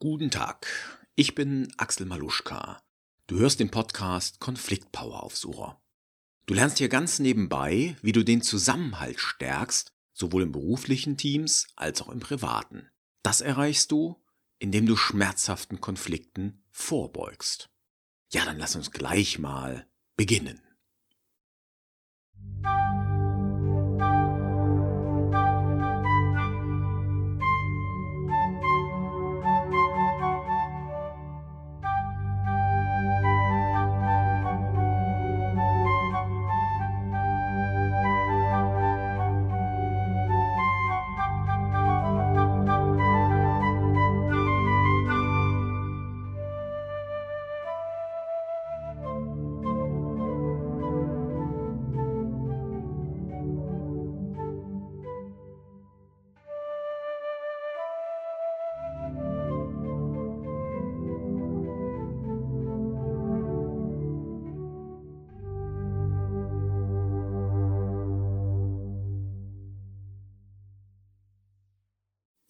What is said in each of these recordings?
Guten Tag, ich bin Axel Maluschka. Du hörst den Podcast Konfliktpower Aufsucher. Du lernst hier ganz nebenbei, wie du den Zusammenhalt stärkst, sowohl in beruflichen Teams als auch im privaten. Das erreichst du, indem du schmerzhaften Konflikten vorbeugst. Ja, dann lass uns gleich mal beginnen.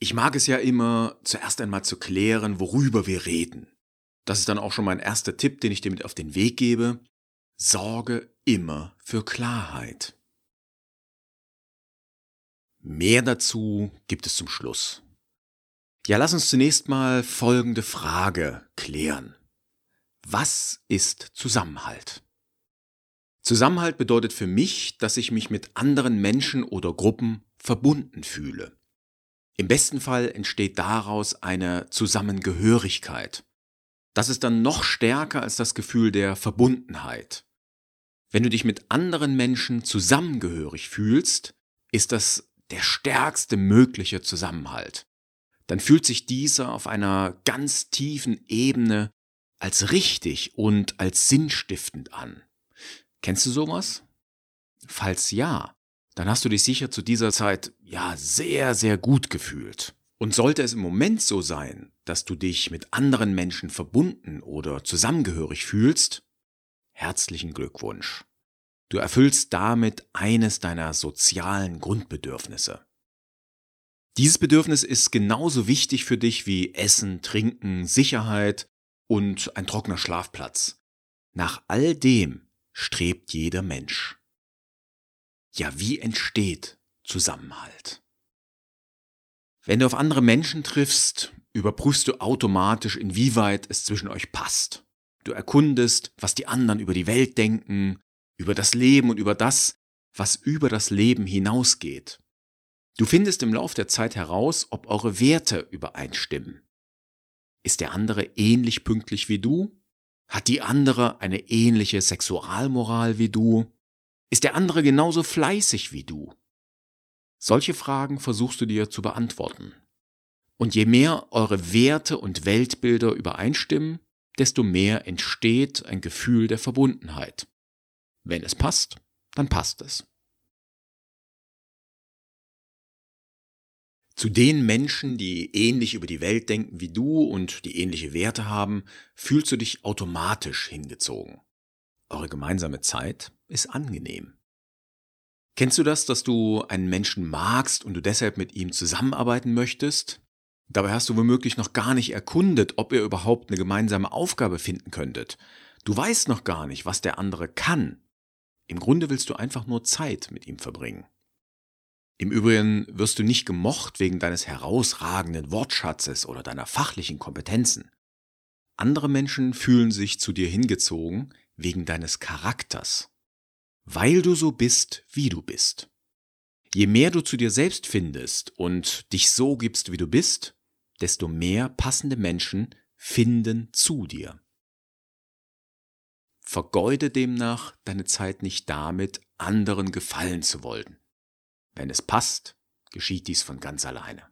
Ich mag es ja immer, zuerst einmal zu klären, worüber wir reden. Das ist dann auch schon mein erster Tipp, den ich dir mit auf den Weg gebe. Sorge immer für Klarheit. Mehr dazu gibt es zum Schluss. Ja, lass uns zunächst mal folgende Frage klären. Was ist Zusammenhalt? Zusammenhalt bedeutet für mich, dass ich mich mit anderen Menschen oder Gruppen verbunden fühle. Im besten Fall entsteht daraus eine Zusammengehörigkeit. Das ist dann noch stärker als das Gefühl der Verbundenheit. Wenn du dich mit anderen Menschen zusammengehörig fühlst, ist das der stärkste mögliche Zusammenhalt. Dann fühlt sich dieser auf einer ganz tiefen Ebene als richtig und als sinnstiftend an. Kennst du sowas? Falls ja, dann hast du dich sicher zu dieser Zeit ja sehr, sehr gut gefühlt. Und sollte es im Moment so sein, dass du dich mit anderen Menschen verbunden oder zusammengehörig fühlst, herzlichen Glückwunsch. Du erfüllst damit eines deiner sozialen Grundbedürfnisse. Dieses Bedürfnis ist genauso wichtig für dich wie Essen, Trinken, Sicherheit und ein trockener Schlafplatz. Nach all dem strebt jeder Mensch. Ja, wie entsteht Zusammenhalt? Wenn du auf andere Menschen triffst, überprüfst du automatisch, inwieweit es zwischen euch passt. Du erkundest, was die anderen über die Welt denken, über das Leben und über das, was über das Leben hinausgeht. Du findest im Lauf der Zeit heraus, ob eure Werte übereinstimmen. Ist der andere ähnlich pünktlich wie du? Hat die andere eine ähnliche Sexualmoral wie du? Ist der andere genauso fleißig wie du? Solche Fragen versuchst du dir zu beantworten. Und je mehr eure Werte und Weltbilder übereinstimmen, desto mehr entsteht ein Gefühl der Verbundenheit. Wenn es passt, dann passt es. Zu den Menschen, die ähnlich über die Welt denken wie du und die ähnliche Werte haben, fühlst du dich automatisch hingezogen. Eure gemeinsame Zeit ist angenehm. Kennst du das, dass du einen Menschen magst und du deshalb mit ihm zusammenarbeiten möchtest? Dabei hast du womöglich noch gar nicht erkundet, ob ihr überhaupt eine gemeinsame Aufgabe finden könntet. Du weißt noch gar nicht, was der andere kann. Im Grunde willst du einfach nur Zeit mit ihm verbringen. Im Übrigen wirst du nicht gemocht wegen deines herausragenden Wortschatzes oder deiner fachlichen Kompetenzen. Andere Menschen fühlen sich zu dir hingezogen, wegen deines Charakters, weil du so bist, wie du bist. Je mehr du zu dir selbst findest und dich so gibst, wie du bist, desto mehr passende Menschen finden zu dir. Vergeude demnach deine Zeit nicht damit, anderen gefallen zu wollen. Wenn es passt, geschieht dies von ganz alleine.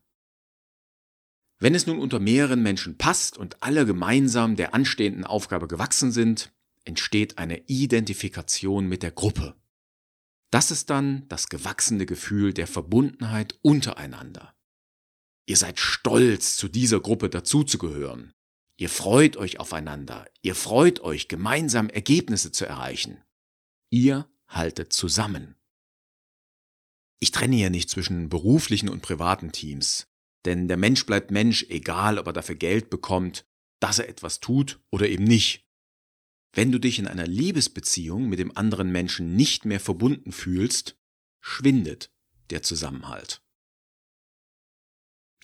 Wenn es nun unter mehreren Menschen passt und alle gemeinsam der anstehenden Aufgabe gewachsen sind, entsteht eine Identifikation mit der Gruppe. Das ist dann das gewachsene Gefühl der Verbundenheit untereinander. Ihr seid stolz, zu dieser Gruppe dazuzugehören. Ihr freut euch aufeinander. Ihr freut euch, gemeinsam Ergebnisse zu erreichen. Ihr haltet zusammen. Ich trenne hier nicht zwischen beruflichen und privaten Teams, Denn der Mensch bleibt Mensch, egal ob er dafür Geld bekommt, dass er etwas tut oder eben nicht. Wenn du dich in einer Liebesbeziehung mit dem anderen Menschen nicht mehr verbunden fühlst, schwindet der Zusammenhalt.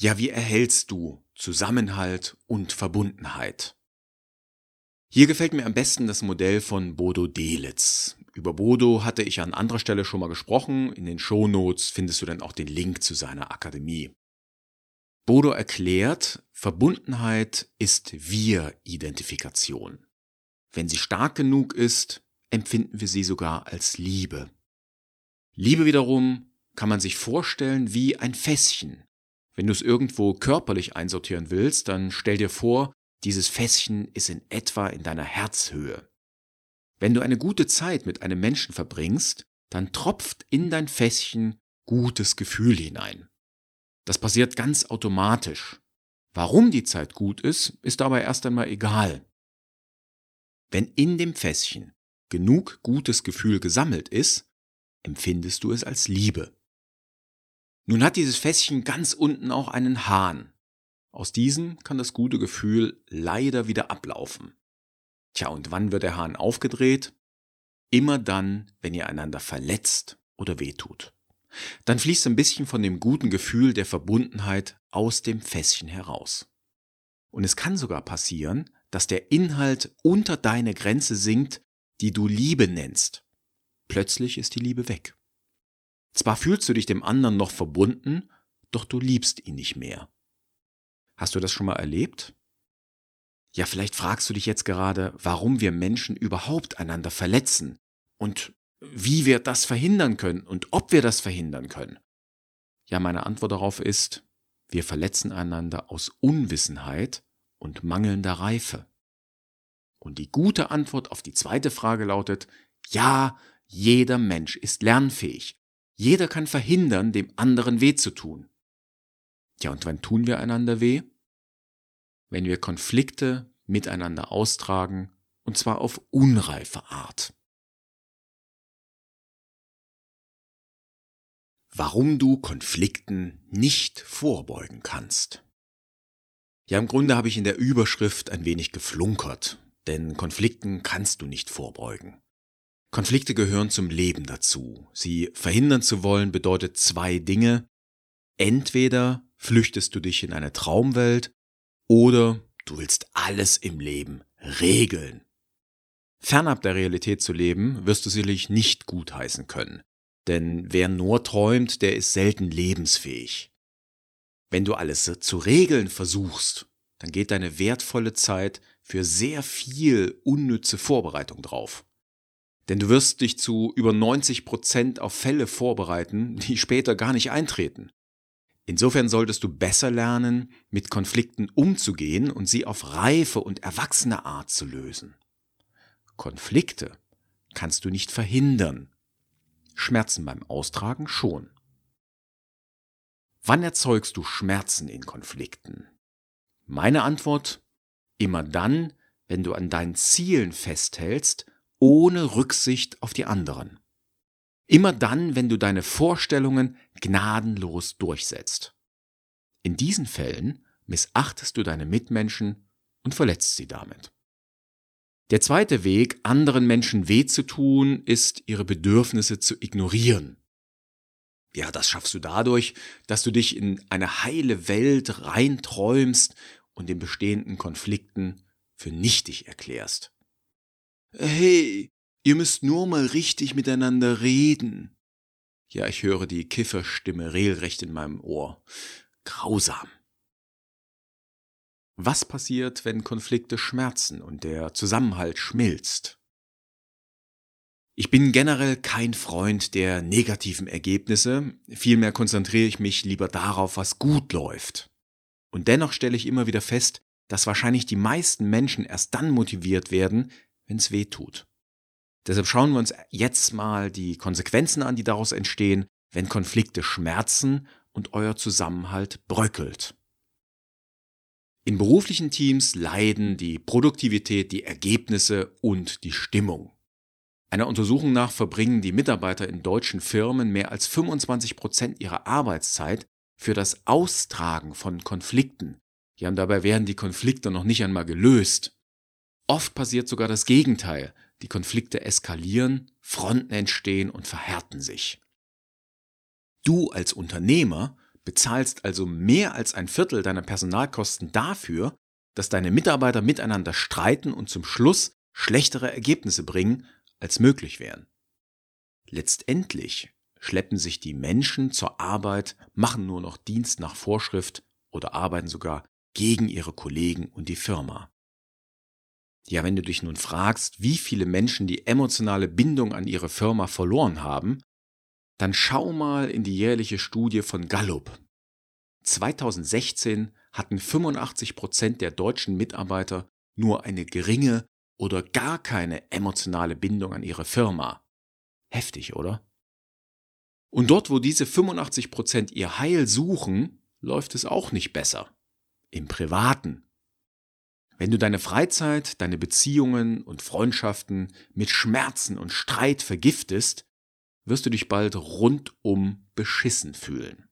Ja, wie erhältst du Zusammenhalt und Verbundenheit? Hier gefällt mir am besten das Modell von Bodo Delitz. Über Bodo hatte ich an anderer Stelle schon mal gesprochen. In den Shownotes findest du dann auch den Link zu seiner Akademie. Bodo erklärt, Verbundenheit ist Wir-Identifikation. Wenn sie stark genug ist, empfinden wir sie sogar als Liebe. Liebe wiederum kann man sich vorstellen wie ein Fässchen. Wenn du es irgendwo körperlich einsortieren willst, dann stell dir vor, dieses Fässchen ist in etwa in deiner Herzhöhe. Wenn du eine gute Zeit mit einem Menschen verbringst, dann tropft in dein Fässchen gutes Gefühl hinein. Das passiert ganz automatisch. Warum die Zeit gut ist, ist dabei erst einmal egal. Wenn in dem Fässchen genug gutes Gefühl gesammelt ist, empfindest du es als Liebe. Nun hat dieses Fässchen ganz unten auch einen Hahn. Aus diesem kann das gute Gefühl leider wieder ablaufen. Tja, und wann wird der Hahn aufgedreht? Immer dann, wenn ihr einander verletzt oder wehtut. Dann fließt ein bisschen von dem guten Gefühl der Verbundenheit aus dem Fässchen heraus. Und es kann sogar passieren, dass der Inhalt unter deine Grenze sinkt, die du Liebe nennst. Plötzlich ist die Liebe weg. Zwar fühlst du dich dem anderen noch verbunden, doch du liebst ihn nicht mehr. Hast du das schon mal erlebt? Ja, vielleicht fragst du dich jetzt gerade, warum wir Menschen überhaupt einander verletzen und wie wir das verhindern können und ob wir das verhindern können. Ja, meine Antwort darauf ist, wir verletzen einander aus Unwissenheit und mangelnder Reife. Und die gute Antwort auf die zweite Frage lautet, ja, jeder Mensch ist lernfähig. Jeder kann verhindern, dem anderen weh zu tun. Ja, und wann tun wir einander weh? Wenn wir Konflikte miteinander austragen, und zwar auf unreife Art. Warum du Konflikten nicht vorbeugen kannst. Ja, im Grunde habe ich in der Überschrift ein wenig geflunkert, denn Konflikten kannst du nicht vorbeugen. Konflikte gehören zum Leben dazu. Sie verhindern zu wollen bedeutet zwei Dinge. Entweder flüchtest du dich in eine Traumwelt oder du willst alles im Leben regeln. Fernab der Realität zu leben, wirst du sicherlich nicht gutheißen können. Denn wer nur träumt, der ist selten lebensfähig. Wenn du alles zu regeln versuchst, dann geht deine wertvolle Zeit für sehr viel unnütze Vorbereitung drauf. Denn du wirst dich zu über 90 Prozent auf Fälle vorbereiten, die später gar nicht eintreten. Insofern solltest du besser lernen, mit Konflikten umzugehen und sie auf reife und erwachsene Art zu lösen. Konflikte kannst du nicht verhindern. Schmerzen beim Austragen schon. Wann erzeugst du Schmerzen in Konflikten? Meine Antwort, immer dann, wenn du an deinen Zielen festhältst ohne Rücksicht auf die anderen. Immer dann, wenn du deine Vorstellungen gnadenlos durchsetzt. In diesen Fällen missachtest du deine Mitmenschen und verletzt sie damit. Der zweite Weg, anderen Menschen weh zu tun, ist, ihre Bedürfnisse zu ignorieren. Ja, das schaffst du dadurch, dass du dich in eine heile Welt reinträumst und den bestehenden Konflikten für nichtig erklärst. Hey, ihr müsst nur mal richtig miteinander reden. Ja, ich höre die Kifferstimme regelrecht in meinem Ohr. Grausam. Was passiert, wenn Konflikte schmerzen und der Zusammenhalt schmilzt? Ich bin generell kein Freund der negativen Ergebnisse, vielmehr konzentriere ich mich lieber darauf, was gut läuft. Und dennoch stelle ich immer wieder fest, dass wahrscheinlich die meisten Menschen erst dann motiviert werden, wenn es weh tut. Deshalb schauen wir uns jetzt mal die Konsequenzen an, die daraus entstehen, wenn Konflikte schmerzen und euer Zusammenhalt bröckelt. In beruflichen Teams leiden die Produktivität, die Ergebnisse und die Stimmung. Einer Untersuchung nach verbringen die Mitarbeiter in deutschen Firmen mehr als 25 Prozent ihrer Arbeitszeit für das Austragen von Konflikten. Ja, und dabei werden die Konflikte noch nicht einmal gelöst. Oft passiert sogar das Gegenteil. Die Konflikte eskalieren, Fronten entstehen und verhärten sich. Du als Unternehmer bezahlst also mehr als ein Viertel deiner Personalkosten dafür, dass deine Mitarbeiter miteinander streiten und zum Schluss schlechtere Ergebnisse bringen, als möglich wären. Letztendlich schleppen sich die Menschen zur Arbeit, machen nur noch Dienst nach Vorschrift oder arbeiten sogar gegen ihre Kollegen und die Firma. Ja, wenn du dich nun fragst, wie viele Menschen die emotionale Bindung an ihre Firma verloren haben, dann schau mal in die jährliche Studie von Gallup. 2016 hatten 85 Prozent der deutschen Mitarbeiter nur eine geringe oder gar keine emotionale Bindung an ihre Firma. Heftig, oder? Und dort, wo diese 85 Prozent ihr Heil suchen, läuft es auch nicht besser. Im Privaten. Wenn du deine Freizeit, deine Beziehungen und Freundschaften mit Schmerzen und Streit vergiftest, wirst du dich bald rundum beschissen fühlen.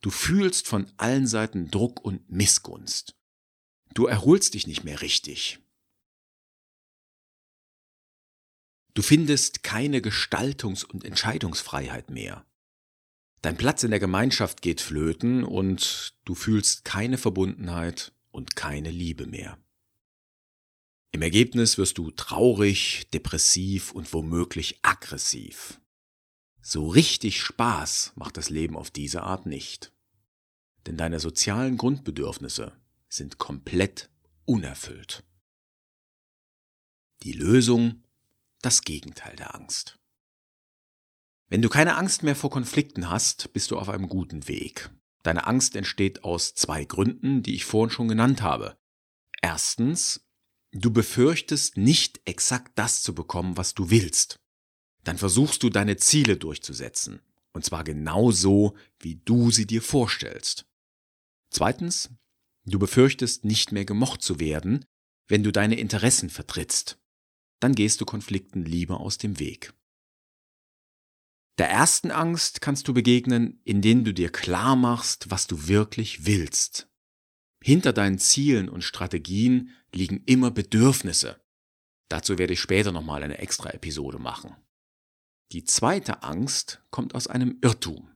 Du fühlst von allen Seiten Druck und Missgunst. Du erholst dich nicht mehr richtig. Du findest keine Gestaltungs- und Entscheidungsfreiheit mehr. Dein Platz in der Gemeinschaft geht flöten und du fühlst keine Verbundenheit und keine Liebe mehr. Im Ergebnis wirst du traurig, depressiv und womöglich aggressiv. So richtig Spaß macht das Leben auf diese Art nicht. Denn deine sozialen Grundbedürfnisse sind komplett unerfüllt. Die Lösung, das Gegenteil der Angst. Wenn du keine Angst mehr vor Konflikten hast, bist du auf einem guten Weg. Deine Angst entsteht aus zwei Gründen, die ich vorhin schon genannt habe. Erstens, du befürchtest nicht exakt das zu bekommen, was du willst dann versuchst du deine Ziele durchzusetzen. Und zwar genau so, wie du sie dir vorstellst. Zweitens, du befürchtest nicht mehr gemocht zu werden, wenn du deine Interessen vertrittst. Dann gehst du Konflikten lieber aus dem Weg. Der ersten Angst kannst du begegnen, indem du dir klar machst, was du wirklich willst. Hinter deinen Zielen und Strategien liegen immer Bedürfnisse. Dazu werde ich später nochmal eine extra Episode machen. Die zweite Angst kommt aus einem Irrtum.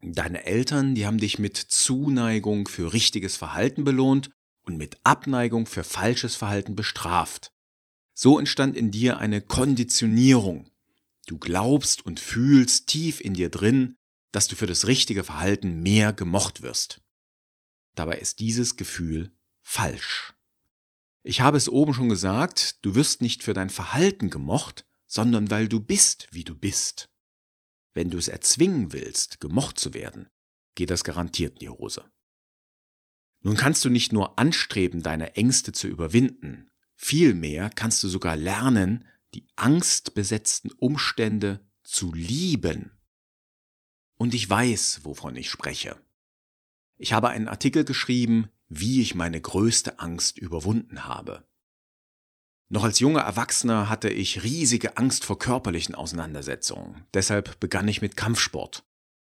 Deine Eltern, die haben dich mit Zuneigung für richtiges Verhalten belohnt und mit Abneigung für falsches Verhalten bestraft. So entstand in dir eine Konditionierung. Du glaubst und fühlst tief in dir drin, dass du für das richtige Verhalten mehr gemocht wirst. Dabei ist dieses Gefühl falsch. Ich habe es oben schon gesagt, du wirst nicht für dein Verhalten gemocht, sondern weil du bist, wie du bist. Wenn du es erzwingen willst, gemocht zu werden, geht das garantiert in die Hose. Nun kannst du nicht nur anstreben, deine Ängste zu überwinden, vielmehr kannst du sogar lernen, die angstbesetzten Umstände zu lieben. Und ich weiß, wovon ich spreche. Ich habe einen Artikel geschrieben, wie ich meine größte Angst überwunden habe. Noch als junger Erwachsener hatte ich riesige Angst vor körperlichen Auseinandersetzungen. Deshalb begann ich mit Kampfsport.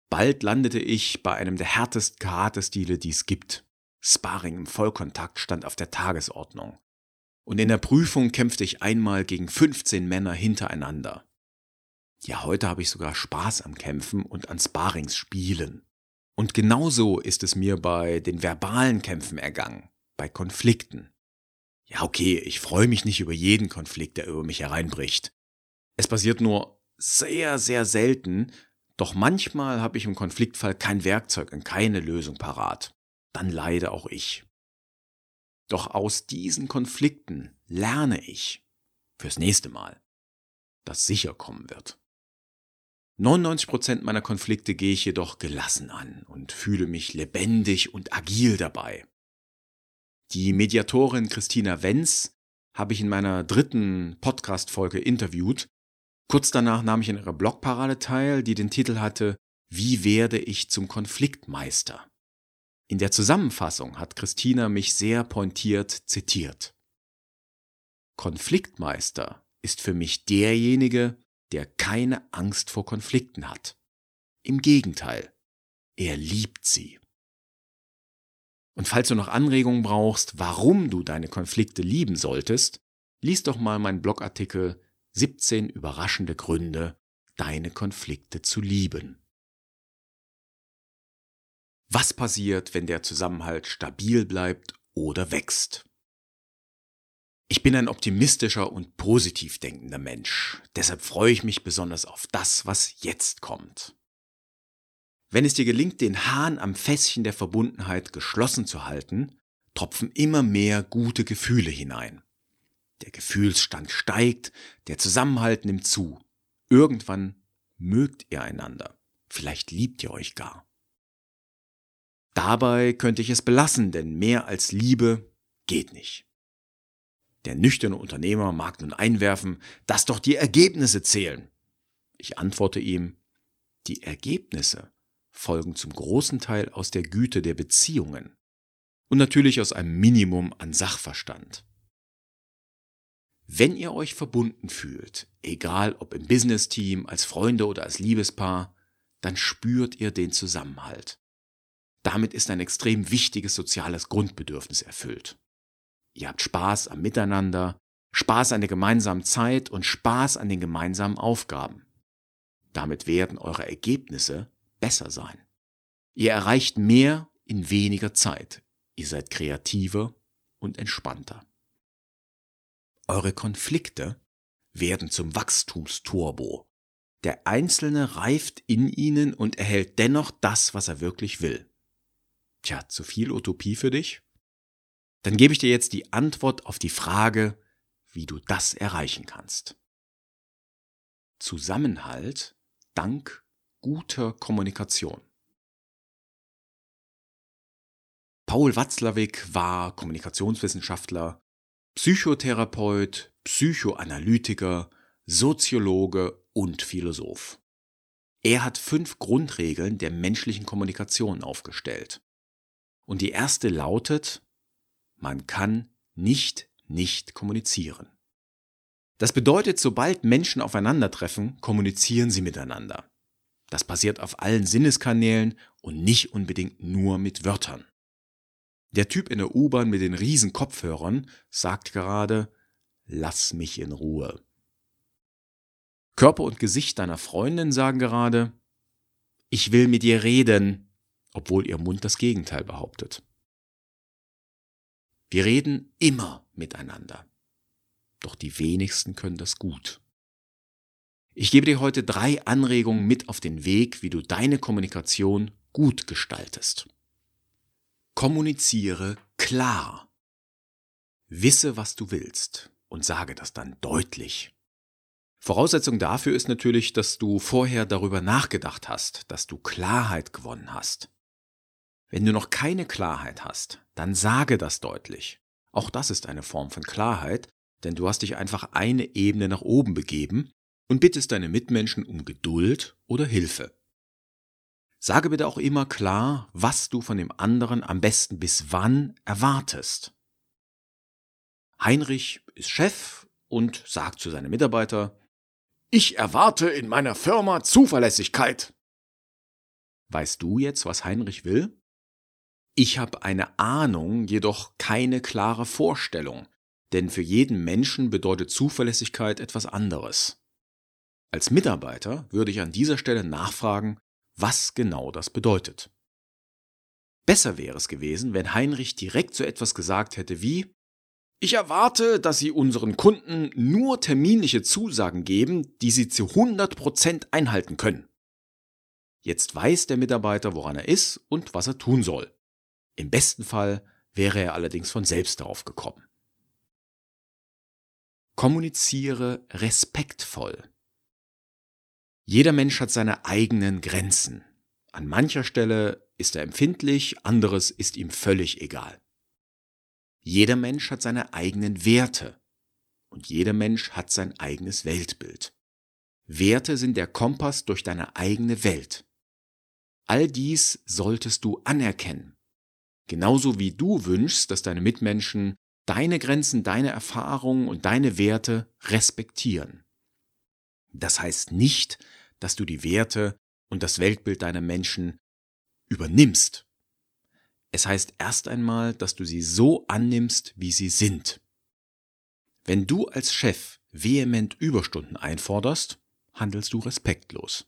Bald landete ich bei einem der härtesten Karate-Stile, die es gibt. Sparring im Vollkontakt stand auf der Tagesordnung. Und in der Prüfung kämpfte ich einmal gegen 15 Männer hintereinander. Ja, heute habe ich sogar Spaß am Kämpfen und an Sparingsspielen. Und genauso ist es mir bei den verbalen Kämpfen ergangen, bei Konflikten. Ja, okay, ich freue mich nicht über jeden Konflikt, der über mich hereinbricht. Es passiert nur sehr, sehr selten, doch manchmal habe ich im Konfliktfall kein Werkzeug und keine Lösung parat. Dann leide auch ich. Doch aus diesen Konflikten lerne ich fürs nächste Mal, dass sicher kommen wird. 99% meiner Konflikte gehe ich jedoch gelassen an und fühle mich lebendig und agil dabei. Die Mediatorin Christina Wenz habe ich in meiner dritten Podcast-Folge interviewt. Kurz danach nahm ich in ihrer Blogparade teil, die den Titel hatte Wie werde ich zum Konfliktmeister? In der Zusammenfassung hat Christina mich sehr pointiert zitiert. Konfliktmeister ist für mich derjenige, der keine Angst vor Konflikten hat. Im Gegenteil, er liebt sie. Und falls du noch Anregungen brauchst, warum du deine Konflikte lieben solltest, lies doch mal meinen Blogartikel 17 überraschende Gründe, deine Konflikte zu lieben. Was passiert, wenn der Zusammenhalt stabil bleibt oder wächst? Ich bin ein optimistischer und positiv denkender Mensch. Deshalb freue ich mich besonders auf das, was jetzt kommt. Wenn es dir gelingt, den Hahn am Fässchen der Verbundenheit geschlossen zu halten, tropfen immer mehr gute Gefühle hinein. Der Gefühlsstand steigt, der Zusammenhalt nimmt zu. Irgendwann mögt ihr einander. Vielleicht liebt ihr euch gar. Dabei könnte ich es belassen, denn mehr als Liebe geht nicht. Der nüchterne Unternehmer mag nun einwerfen, dass doch die Ergebnisse zählen. Ich antworte ihm, die Ergebnisse folgen zum großen Teil aus der Güte der Beziehungen und natürlich aus einem Minimum an Sachverstand. Wenn ihr euch verbunden fühlt, egal ob im Business-Team, als Freunde oder als Liebespaar, dann spürt ihr den Zusammenhalt. Damit ist ein extrem wichtiges soziales Grundbedürfnis erfüllt. Ihr habt Spaß am Miteinander, Spaß an der gemeinsamen Zeit und Spaß an den gemeinsamen Aufgaben. Damit werden eure Ergebnisse besser sein. Ihr erreicht mehr in weniger Zeit. Ihr seid kreativer und entspannter. Eure Konflikte werden zum Wachstumsturbo. Der Einzelne reift in ihnen und erhält dennoch das, was er wirklich will. Tja, zu viel Utopie für dich? Dann gebe ich dir jetzt die Antwort auf die Frage, wie du das erreichen kannst. Zusammenhalt dank guter Kommunikation. Paul Watzlawick war Kommunikationswissenschaftler, Psychotherapeut, Psychoanalytiker, Soziologe und Philosoph. Er hat fünf Grundregeln der menschlichen Kommunikation aufgestellt. Und die erste lautet, man kann nicht nicht kommunizieren. Das bedeutet, sobald Menschen aufeinandertreffen, kommunizieren sie miteinander. Das passiert auf allen Sinneskanälen und nicht unbedingt nur mit Wörtern. Der Typ in der U-Bahn mit den riesen Kopfhörern sagt gerade, lass mich in Ruhe. Körper und Gesicht deiner Freundin sagen gerade, ich will mit dir reden, obwohl ihr Mund das Gegenteil behauptet. Wir reden immer miteinander. Doch die wenigsten können das gut. Ich gebe dir heute drei Anregungen mit auf den Weg, wie du deine Kommunikation gut gestaltest. Kommuniziere klar. Wisse, was du willst und sage das dann deutlich. Voraussetzung dafür ist natürlich, dass du vorher darüber nachgedacht hast, dass du Klarheit gewonnen hast. Wenn du noch keine Klarheit hast, dann sage das deutlich. Auch das ist eine Form von Klarheit, denn du hast dich einfach eine Ebene nach oben begeben und bittest deine Mitmenschen um Geduld oder Hilfe. Sage bitte auch immer klar, was du von dem anderen am besten bis wann erwartest. Heinrich ist Chef und sagt zu seinem Mitarbeiter, ich erwarte in meiner Firma Zuverlässigkeit. Weißt du jetzt, was Heinrich will? Ich habe eine Ahnung, jedoch keine klare Vorstellung, denn für jeden Menschen bedeutet Zuverlässigkeit etwas anderes. Als Mitarbeiter würde ich an dieser Stelle nachfragen, was genau das bedeutet. Besser wäre es gewesen, wenn Heinrich direkt so etwas gesagt hätte wie Ich erwarte, dass Sie unseren Kunden nur terminliche Zusagen geben, die Sie zu 100% einhalten können. Jetzt weiß der Mitarbeiter, woran er ist und was er tun soll. Im besten Fall wäre er allerdings von selbst darauf gekommen. Kommuniziere respektvoll. Jeder Mensch hat seine eigenen Grenzen. An mancher Stelle ist er empfindlich, anderes ist ihm völlig egal. Jeder Mensch hat seine eigenen Werte und jeder Mensch hat sein eigenes Weltbild. Werte sind der Kompass durch deine eigene Welt. All dies solltest du anerkennen Genauso wie du wünschst, dass deine Mitmenschen deine Grenzen, deine Erfahrungen und deine Werte respektieren. Das heißt nicht, dass du die Werte und das Weltbild deiner Menschen übernimmst. Es heißt erst einmal, dass du sie so annimmst, wie sie sind. Wenn du als Chef vehement Überstunden einforderst, handelst du respektlos.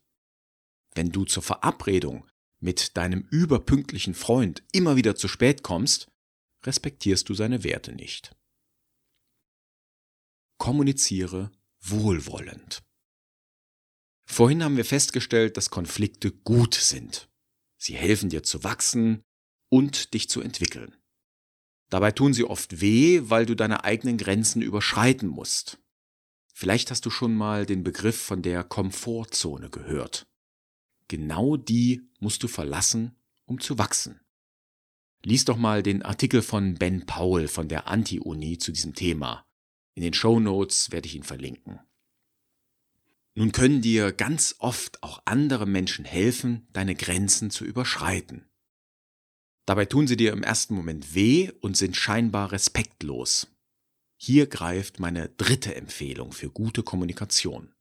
Wenn du zur Verabredung mit deinem überpünktlichen Freund immer wieder zu spät kommst, respektierst du seine Werte nicht. Kommuniziere wohlwollend. Vorhin haben wir festgestellt, dass Konflikte gut sind. Sie helfen dir zu wachsen und dich zu entwickeln. Dabei tun sie oft weh, weil du deine eigenen Grenzen überschreiten musst. Vielleicht hast du schon mal den Begriff von der Komfortzone gehört. Genau die musst du verlassen, um zu wachsen. Lies doch mal den Artikel von Ben Powell von der Anti-Uni zu diesem Thema. In den Show Notes werde ich ihn verlinken. Nun können dir ganz oft auch andere Menschen helfen, deine Grenzen zu überschreiten. Dabei tun sie dir im ersten Moment weh und sind scheinbar respektlos. Hier greift meine dritte Empfehlung für gute Kommunikation.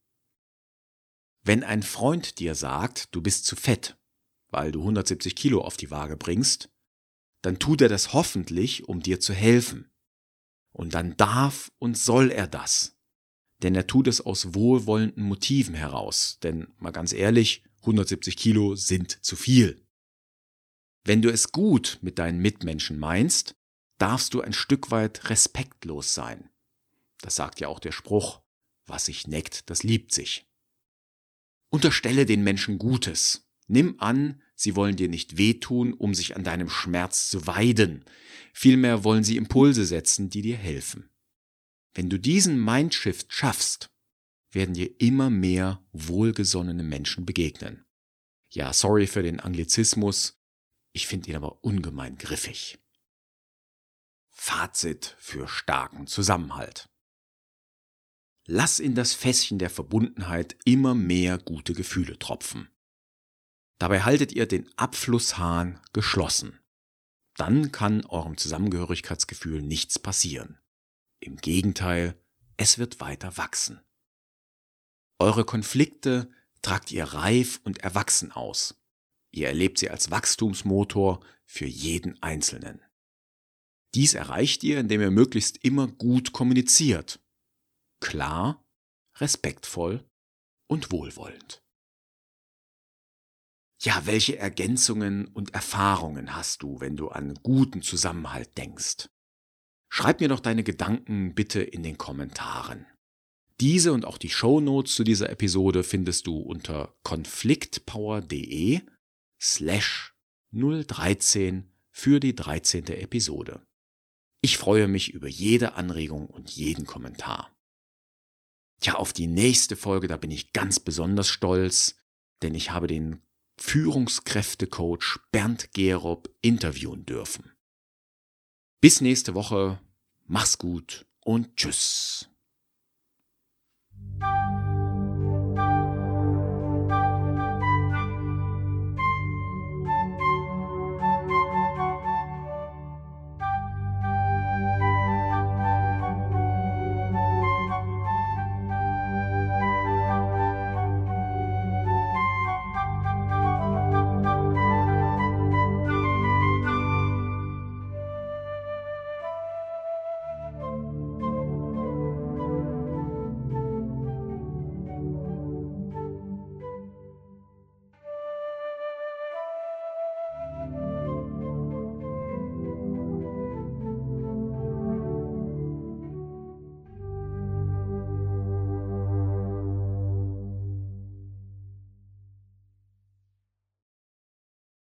Wenn ein Freund dir sagt, du bist zu fett, weil du 170 Kilo auf die Waage bringst, dann tut er das hoffentlich, um dir zu helfen. Und dann darf und soll er das. Denn er tut es aus wohlwollenden Motiven heraus. Denn mal ganz ehrlich, 170 Kilo sind zu viel. Wenn du es gut mit deinen Mitmenschen meinst, darfst du ein Stück weit respektlos sein. Das sagt ja auch der Spruch, was sich neckt, das liebt sich. Unterstelle den Menschen Gutes. Nimm an, sie wollen dir nicht wehtun, um sich an deinem Schmerz zu weiden. Vielmehr wollen sie Impulse setzen, die dir helfen. Wenn du diesen Mindshift schaffst, werden dir immer mehr wohlgesonnene Menschen begegnen. Ja, sorry für den Anglizismus, ich finde ihn aber ungemein griffig. Fazit für starken Zusammenhalt. Lass in das Fässchen der Verbundenheit immer mehr gute Gefühle tropfen. Dabei haltet ihr den Abflusshahn geschlossen. Dann kann eurem Zusammengehörigkeitsgefühl nichts passieren. Im Gegenteil, es wird weiter wachsen. Eure Konflikte tragt ihr reif und erwachsen aus. Ihr erlebt sie als Wachstumsmotor für jeden Einzelnen. Dies erreicht ihr, indem ihr möglichst immer gut kommuniziert klar, respektvoll und wohlwollend. Ja, welche Ergänzungen und Erfahrungen hast du, wenn du an guten Zusammenhalt denkst? Schreib mir doch deine Gedanken bitte in den Kommentaren. Diese und auch die Show Notes zu dieser Episode findest du unter konfliktpower.de slash 013 für die 13. Episode. Ich freue mich über jede Anregung und jeden Kommentar. Ja, auf die nächste Folge, da bin ich ganz besonders stolz, denn ich habe den Führungskräftecoach Bernd Gerob interviewen dürfen. Bis nächste Woche, mach's gut und tschüss.